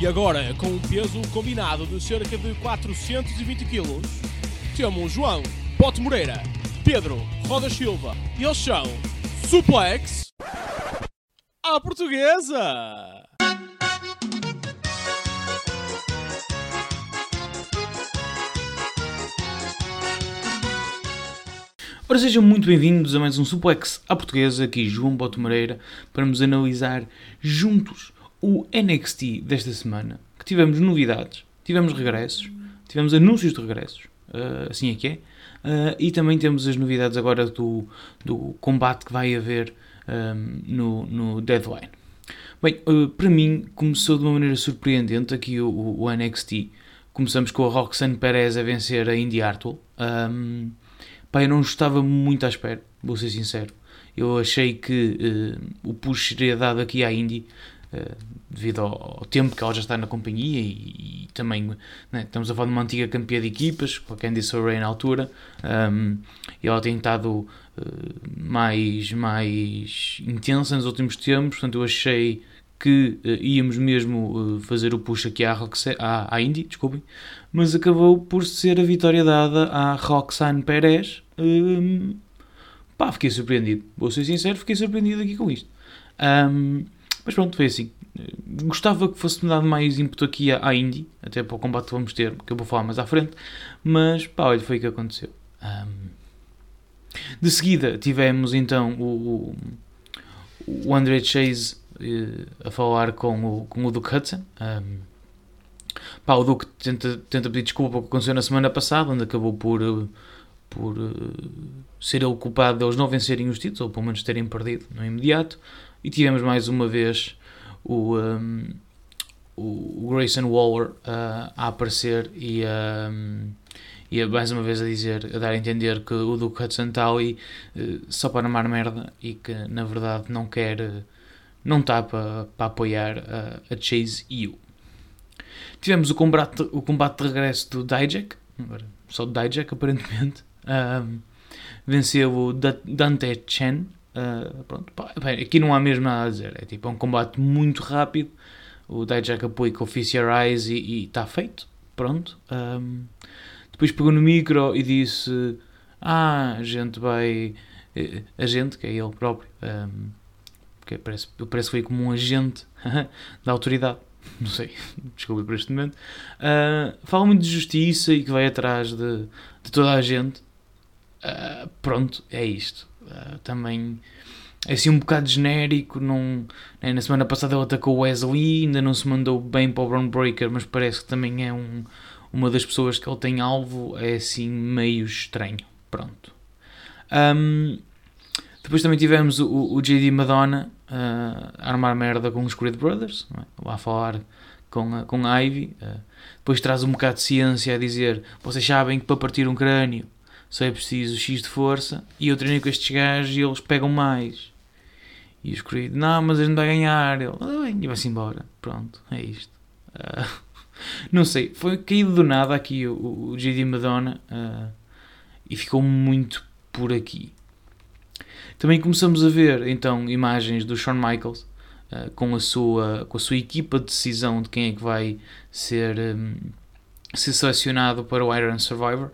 E agora, com um peso combinado de cerca de 420 kg, temos João Pote Moreira, Pedro Roda Silva e eles são Suplex à Portuguesa! Ora, sejam muito bem-vindos a mais um Suplex à Portuguesa, aqui João Boto Moreira, para nos analisar juntos o NXT desta semana, que tivemos novidades, tivemos regressos, tivemos anúncios de regressos, uh, assim é que é, uh, e também temos as novidades agora do, do combate que vai haver um, no, no Deadline. Bem, uh, para mim começou de uma maneira surpreendente aqui o, o NXT. Começamos com a Roxanne Perez a vencer a Indy Hartwell. Um, Pá, eu não estava muito à espera, vou ser sincero. Eu achei que uh, o push seria dado aqui à Indy, devido ao, tempo que ela já está na companhia e, e também né, estamos a falar de uma antiga campeã de equipas, com a Candice LeRae na altura, um, e ela tem estado uh, mais, mais intensa nos últimos tempos, portanto eu achei que uh, íamos mesmo uh, fazer o push aqui à, Roxe à, à Indy, desculpem, mas acabou por ser a vitória dada à Roxane Perez. Um, pá, fiquei surpreendido. Vou ser sincero, fiquei surpreendido aqui com isto. Um, mas pronto, foi assim. Gostava que fosse dado mais ímpeto aqui à, Indy, até para o combate que vamos ter, que eu vou falar mais à frente, mas pá, olha, foi o que aconteceu. Um, de seguida tivemos então o, o André Chase uh, a falar com o, com o Duke Hudson. Um, pá, o Duke tenta, tenta pedir desculpa pelo que aconteceu na semana passada, onde acabou por, uh, por uh, ser ele culpado deles não vencerem os títulos, ou pelo menos terem perdido no imediato. E tivemos mais uma vez o, um, o Grayson Waller uh, a aparecer e a. Um, e mais uma vez a dizer, a dar a entender que o Duke Hudson ali uh, só para amar merda e que na verdade não quer, não está para, para apoiar a, a Chase U. Tivemos o combate, o combate de regresso do Dijak, só do Dijak aparentemente, um, venceu o Dante Chen. Uh, pronto, pá, bem, aqui não há mesmo nada a dizer, é tipo é um combate muito rápido. O Dijak apoia com o Eyes e está feito. Pronto. Um, depois pegou no micro e disse: Ah, a gente vai. A gente, que é ele próprio, um, que parece, parece que foi como um agente da autoridade, não sei, desculpe por este momento. Uh, fala muito de justiça e que vai atrás de, de toda a gente. Uh, pronto, é isto. Uh, também é assim um bocado genérico. Não, né, na semana passada ele atacou o Wesley, ainda não se mandou bem para o Brown Breaker, mas parece que também é um uma das pessoas que ele tem alvo é assim meio estranho. Pronto. Um, depois também tivemos o, o JD Madonna uh, a armar merda com os Creed Brothers, é? lá a falar com a, com a Ivy. Uh, depois traz um bocado de ciência a dizer: vocês sabem que para partir um crânio só é preciso X de força. E eu treino com estes gajos e eles pegam mais. E os Creed: não, mas a gente vai ganhar. Ele: ah, bem, e vai-se embora. Pronto, é isto. Uh, não sei, foi caído do nada aqui o, o JD Madonna uh, e ficou muito por aqui. Também começamos a ver então imagens do Shawn Michaels uh, com, a sua, com a sua equipa de decisão de quem é que vai ser, um, ser selecionado para o Iron Survivor.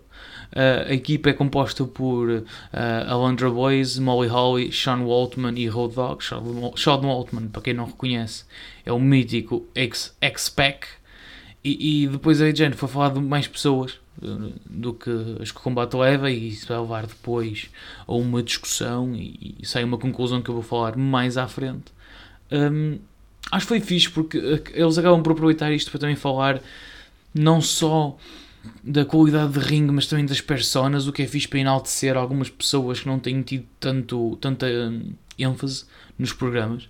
Uh, a equipa é composta por uh, Alondra Blaze, Molly Holly, Sean Waltman e Road Dogg. Sean Waltman, para quem não reconhece, é o mítico X-Pac. E, e depois a gente foi falar de mais pessoas eh, do que as que o combate leva e isso vai levar depois a uma discussão e, e sai uma conclusão que eu vou falar mais à frente. Um, acho que foi fixe porque eh, eles acabam por aproveitar isto para também falar não só da qualidade de ringue, mas também das personas, o que é fixe para enaltecer algumas pessoas que não têm tido tanto, tanta um, ênfase nos programas.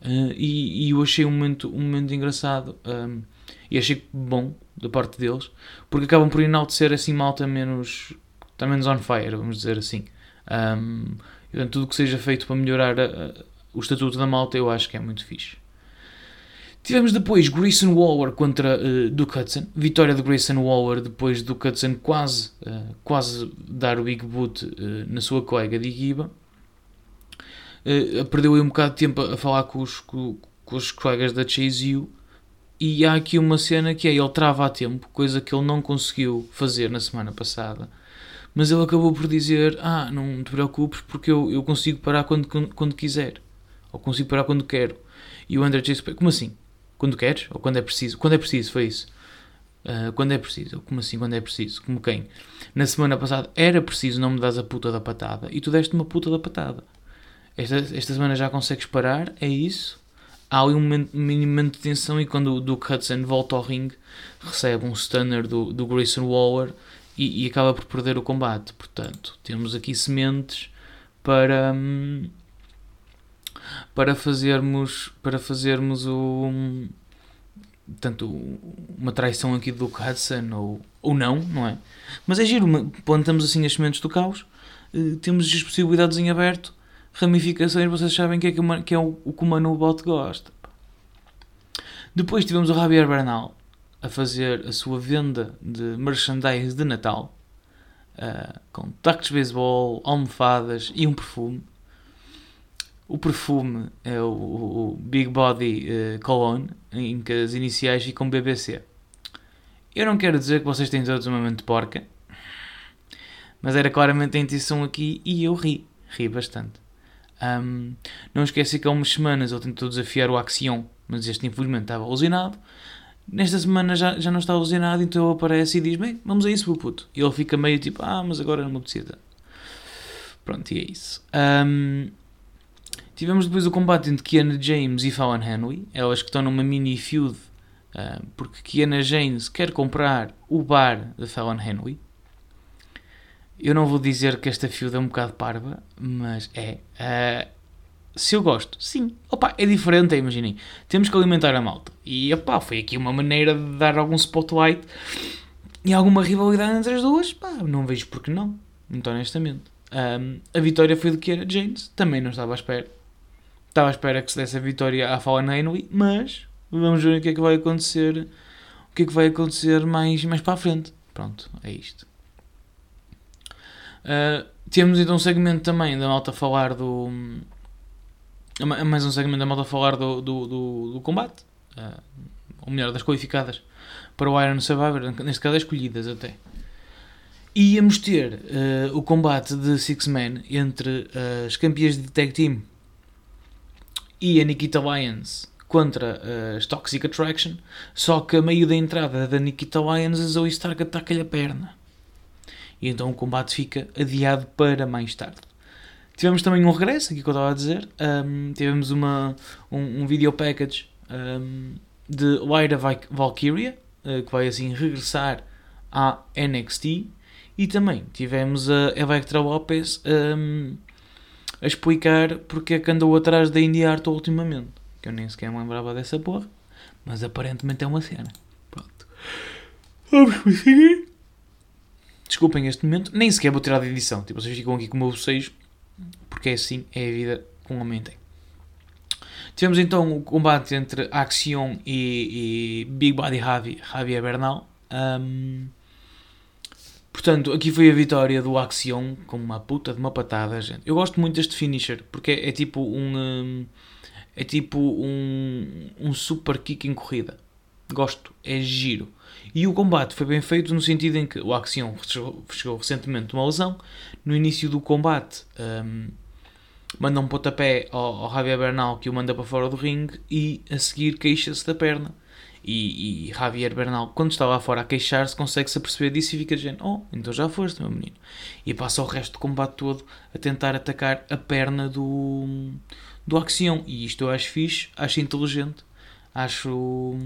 Uh, e, e, eu achei um momento, um momento engraçado. Um, e achei bom da parte deles, porque acabam por enaltecer assim malta menos, está menos on fire, vamos dizer assim. Um, portanto, tudo que seja feito para melhorar a, a, o estatuto da malta eu acho que é muito fixe. Tivemos depois Grayson Waller contra uh, Duke Hudson. Vitória de Grayson Waller depois do Hudson quase, uh, quase dar o big boot uh, na sua colega de equipa. Uh, perdeu aí um bocado de tempo a falar com os, com, com os colegas da Chase U E há aqui uma cena que é ele trava a tempo, coisa que ele não conseguiu fazer na semana passada. Mas ele acabou por dizer: Ah, não te preocupes, porque eu, eu consigo parar quando, quando, quando quiser. Ou consigo parar quando quero. E o André Chase, como assim? Quando queres? Ou quando é preciso? Quando é preciso, foi isso. Uh, quando é preciso? Como assim quando é preciso? Como quem? Na semana passada era preciso não me das a puta da patada e tu deste uma puta da patada. Esta, esta semana já consegues parar, é isso? há ali um mínimo de tensão e quando o Duke Hudson volta ao ringue recebe um stunner do, do Grayson Waller e, e, acaba por perder o combate. Portanto, temos aqui sementes para hum, para fazermos para fazermos o tanto uma traição aqui do Duke Hudson ou, ou não, não é? Mas é giro, plantamos assim as sementes do caos, eh, temos as possibilidades em aberto ramificações, vocês sabem que é, que, que é o, o que o Manu Bot gosta. Depois tivemos o Javier Bernal a fazer a sua venda de merchandise de Natal uh, com tacos de beisebol, almofadas e um perfume. O perfume é o, o Big Body uh, Cologne, em que as iniciais ficam BBC. Eu não quero dizer que vocês têm todos uma mente porca, mas era claramente a intenção aqui e eu ri, ri bastante. Um, não esqueci que há umas semanas ele tentou desafiar o Axion, mas este infelizmente estava alucinado. Nesta semana já, já não está alucinado, então ele aparece e diz: Bem, vamos a isso, meu puto. E ele fica meio tipo: Ah, mas agora não me precisa. Pronto, e é isso. Um, tivemos depois o combate entre Kiana James e Fallon Henry, elas que estão numa mini feud, uh, porque Kiana James quer comprar o bar de Fallon Henry. Eu não vou dizer que esta feud é um bocado parva, mas é. Uh, se eu gosto, sim. Opa, é diferente, imaginem. Temos que alimentar a malta. E opa, foi aqui uma maneira de dar algum spotlight e alguma rivalidade entre as duas. Pá, não vejo porque não, muito honestamente. Um, a vitória foi que era James, também não estava à espera. Estava à espera que se desse a vitória à Fallen mas vamos ver o que é que vai acontecer. O que é que vai acontecer mais, mais para a frente. Pronto, é isto. Uh, temos então um segmento também da malta a falar do. Mais um segmento da malta a falar do, do, do, do combate. Uh, ou melhor, das qualificadas para o Iron Survivor, neste caso escolhidas até. E íamos ter uh, o combate de Six Men entre as campeãs de Tag Team e a Nikita Lyons contra as Toxic Attraction. Só que a meio da entrada da Nikita Lyons, a Zoe Stark ataca-lhe a perna e então o combate fica adiado para mais tarde. Tivemos também um regresso, aqui que eu estava a dizer. Um, tivemos uma, um, um video package um, de Lyra Valkyria, uh, que vai assim regressar à NXT. E também tivemos a Electra Lopez um, a explicar porque é que andou atrás da Indy Art ultimamente. Que eu nem sequer me lembrava dessa porra. Mas aparentemente é uma cena. Pronto. Vamos conseguir. Desculpem este momento, nem sequer vou tirar da edição. Tipo, vocês ficam aqui com o meu bocejo, porque é assim, é a vida que um homem tem. Tivemos então o combate entre Axion e, e Big Body Javi, Javier Bernal. Um, portanto, aqui foi a vitória do Axion com uma puta de uma patada, gente. Eu gosto muito deste finisher, porque é, é tipo um, um. é tipo um, um super kick em corrida. Gosto, é giro. E o combate foi bem feito no sentido em que o Axion chegou recentemente uma lesão. No início do combate, um, manda um pontapé ao, ao Javier Bernal que o manda para fora do ringue e a seguir queixa-se da perna. E, e, Javier Bernal, quando está lá fora a queixar-se, consegue-se perceber disso e fica dizendo: Oh, então já foste, meu menino. E passa o resto do combate todo a tentar atacar a perna do, do Axion. E isto eu acho fixe, acho inteligente, acho,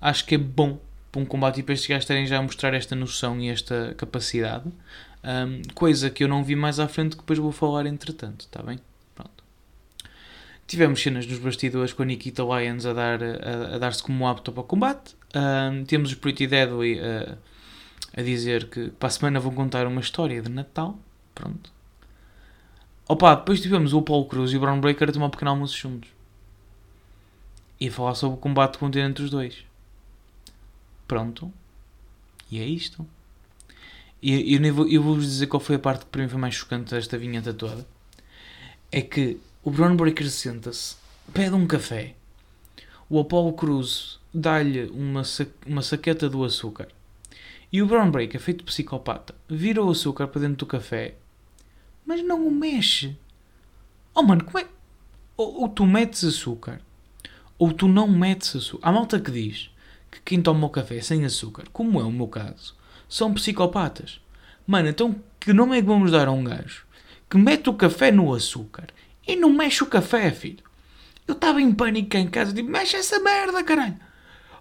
acho que é bom para um combate e para estes gajos terem já a mostrar esta noção e esta capacidade. Um, coisa que eu não vi mais à frente que depois vou falar entretanto, está bem? Tivemos cenas nos bastidores com a Nikita Lyons a, dar, a, a dar-se como apto para o combate. Um, temos os Pretty Deadly a, a dizer que para a semana vão contar uma história de Natal. Pronto. Opa, depois tivemos o Paul Cruz e o Brown Breaker a tomar um pequeno almoço juntos. E a falar sobre o combate contínuo entre os dois. Pronto. E é isto. E eu, eu vou-vos dizer qual foi a parte que para mim foi mais chocante desta vinheta toda. É que o Brown Breaker senta-se, pede um café. O Apollo Cruz dá-lhe uma, sa uma saqueta do açúcar. E o Brown Breaker, feito psicopata, vira o açúcar para dentro do café, mas não o mexe. Oh mano, como é. Ou, ou tu metes açúcar, ou tu não metes açúcar. Há malta que diz que quem toma o café sem açúcar, como é o meu caso, são psicopatas. Mano, então que nome é que vamos dar a um gajo que mete o café no açúcar e não mexe o café, filho? Eu estava em pânico em casa, tipo, mexe essa merda, caralho.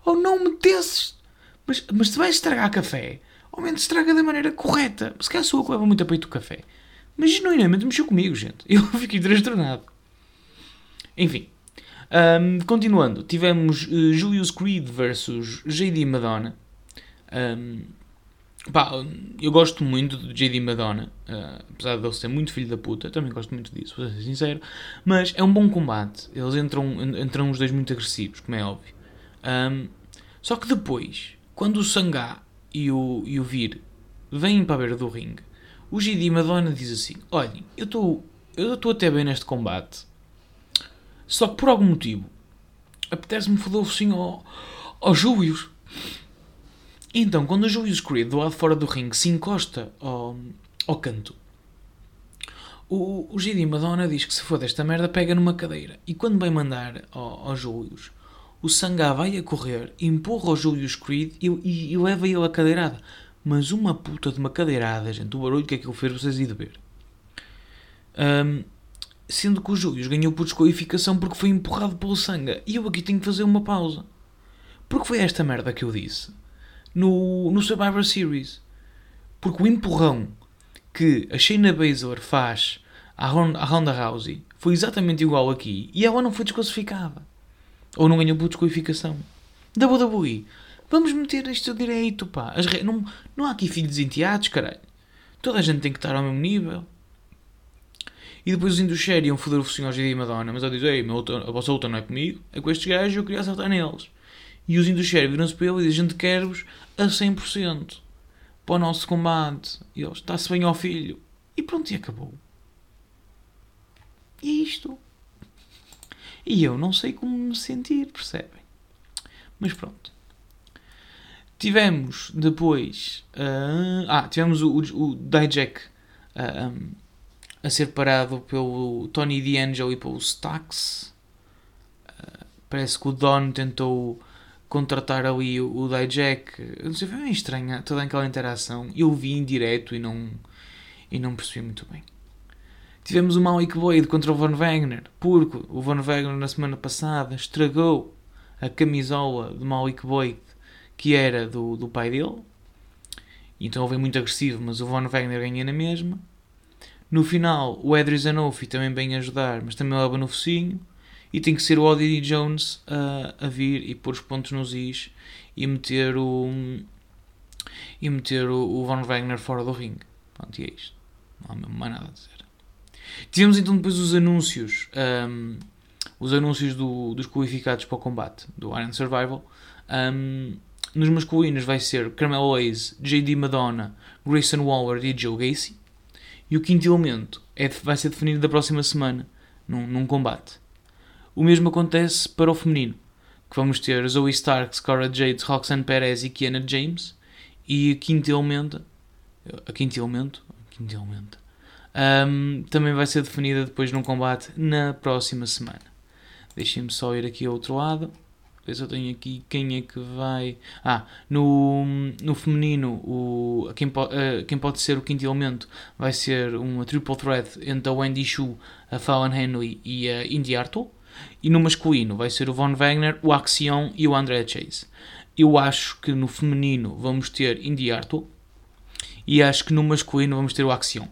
Ou não metesses. Mas, mas se vais estragar café, ao menos estraga da maneira correta. Se calhar sou eu que leva muito a peito o café. Mas genuinamente mexeu comigo, gente. Eu fiquei transtornado. Enfim. Um, continuando, tivemos uh, Julius Creed versus JD Madonna. Um, pá, eu gosto muito de JD Madonna, uh, apesar de ele ser muito filho da puta, também gosto muito disso, vou ser sincero. Mas é um bom combate. Eles entram, entram os dois muito agressivos, como é óbvio. Um, só que depois, quando o Sangá e o, e o Vir vêm para a beira do ringue, o JD Madonna diz assim: Olhem, eu estou eu estou até bem neste combate só que por algum motivo apetece-me foder o focinho ao, ao Julius. Então, quando o Julius Creed, do lado fora do ringue, se encosta ao, ao canto, o, o Gidi Madonna diz que se for desta merda, pega numa cadeira. E quando vai mandar ao, ao Julius, o Sangá vai a correr, empurra o Julius Creed e, e, e leva ele a cadeirada. Mas uma puta de uma cadeirada, gente. O barulho que aquilo fez, vocês iam ver. Um, sendo que o Júlio ganhou por desqualificação porque foi empurrado pelo Sanga. E eu aqui tenho que fazer uma pausa. Porque foi esta merda que eu disse no, no Survivor Series. Porque o empurrão que a Shayna Baszler faz à Ronda Rousey foi exatamente igual aqui e ela não foi desclassificada. Ou não ganhou por desqualificação. WWE. Vamos meter isto direito, pá. Re... Não, não há aqui filhos enteados, caralho. Toda a gente tem que estar ao mesmo nível. E depois os Indusher iam foder o focinho ao GD Madonna, mas ela diz: Ei, a vossa luta não é comigo, é com estes gajos eu queria acertar neles. E os Indusher viram-se para ele e dizem: A gente quer-vos a 100% para o nosso combate. E eles: Está-se bem ao filho. E pronto, e acabou. E é isto. E eu não sei como me sentir, percebem? Mas pronto. Tivemos depois. Uh, ah, tivemos o, o, o Dijak uh, um, a ser parado pelo Tony D'Angelo e pelo Stax. Uh, parece que o Don tentou contratar ali o, o Dijak. Não sei, foi bem estranha toda aquela interação. Eu vi em direto e não, e não percebi muito bem. Tivemos o Malik Boyd contra o Von Wagner, porque o Von Wagner na semana passada estragou a camisola do Malik Boyd, que era do, do pai dele. Então ele veio muito agressivo, mas o Von Wagner ganha na mesma. No final, o Edry Zanofi também vem ajudar, mas também leva no focinho. E tem que ser o Odie Jones a, a vir e pôr os pontos nos is e meter o e meter o, o Von Wagner fora do ringue. Pronto, e é isto. Não há mesmo mais nada a dizer. Tivemos então depois os anúncios, um, os anúncios do, dos qualificados para o combate do Iron Survival. Um, nos masculinos vai ser Carmelo Hayes, JD Madonna, Grayson Waller e Joe Gacy. E o quinto elemento é, vai ser definido da próxima semana, num, num combate. O mesmo acontece para o feminino, que vamos ter Zoe Stark, Scarra Jade, Roxanne Perez e Kiana James. E elemento, a quinto elemento, um, também vai ser definida depois num combate na próxima semana. Deixem-me só ir aqui ao outro lado ver se eu tenho aqui quem é que vai. Ah, no, no feminino, o, quem, po, uh, quem pode ser o quinto elemento vai ser uma triple threat entre a Wendy Shu, a Fallon Henley e a Indy Hartwell. E no masculino vai ser o Von Wagner, o Axion e o André Chase. Eu acho que no feminino vamos ter Indy Hartwell e acho que no masculino vamos ter o Axion.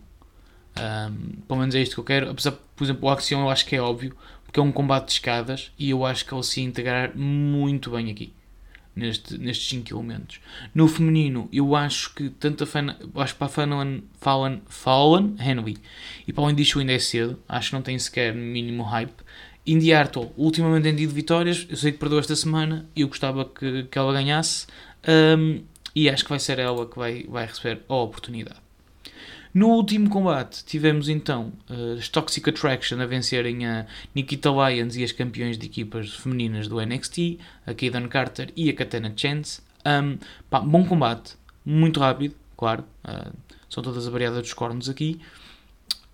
Um, pelo menos é isto que eu quero. Apesar, por exemplo, o Axion eu acho que é óbvio porque é um combate de escadas e eu acho que ele se integrar muito bem aqui. Neste, nestes 5 elementos. No feminino, eu acho que tanto a Fan, acho para a Fallen, Fallen Henry e para o Indishu ainda é cedo, acho que não tem sequer mínimo hype. Indy Hartwell, ultimamente tem tido vitórias, eu sei que perdeu esta semana e eu gostava que, que ela ganhasse um, e acho que vai ser ela que vai, vai receber a oportunidade. No último combate tivemos então as Toxic Attraction a vencerem a Nikita Lyons e as campeões de equipas femininas do NXT, a Kaden Carter e a Katana Chance. Um, pá, bom combate, muito rápido, claro, uh, são todas a variada dos cornos aqui.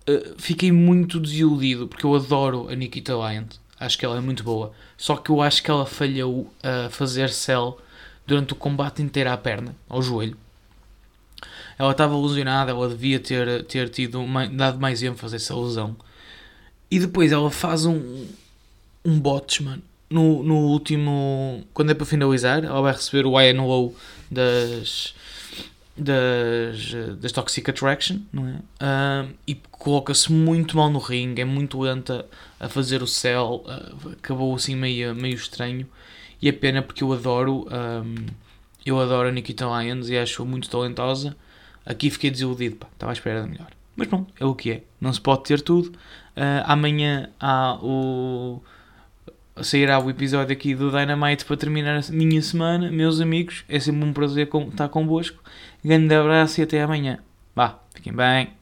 Uh, fiquei muito desiludido porque eu adoro a Nikita Lyons, acho que ela é muito boa, só que eu acho que ela falhou a fazer sell durante o combate inteiro à perna, ao joelho ela estava lesionada, ela devia ter, ter tido dado mais ênfase a essa lesão. E depois ela faz um, um bots, mano. No, no último. Quando é para finalizar, ela vai receber o INO das. Das, das Toxic Attraction, não é? E coloca-se muito mal no ringue, é muito lenta a fazer o cell, uh, acabou assim meio, meio estranho. E é pena porque eu adoro, um, eu adoro a Nikita Lyons e acho muito talentosa. Aqui fiquei desiludido, pá, estava à espera de melhor. Mas pronto, é o que é. Não se pode ter tudo. Uh, amanhã há o. Sairá o episódio aqui do Dynamite para terminar a minha semana. Meus amigos, é sempre um prazer estar convosco. Grande abraço e até amanhã. Vá, fiquem bem.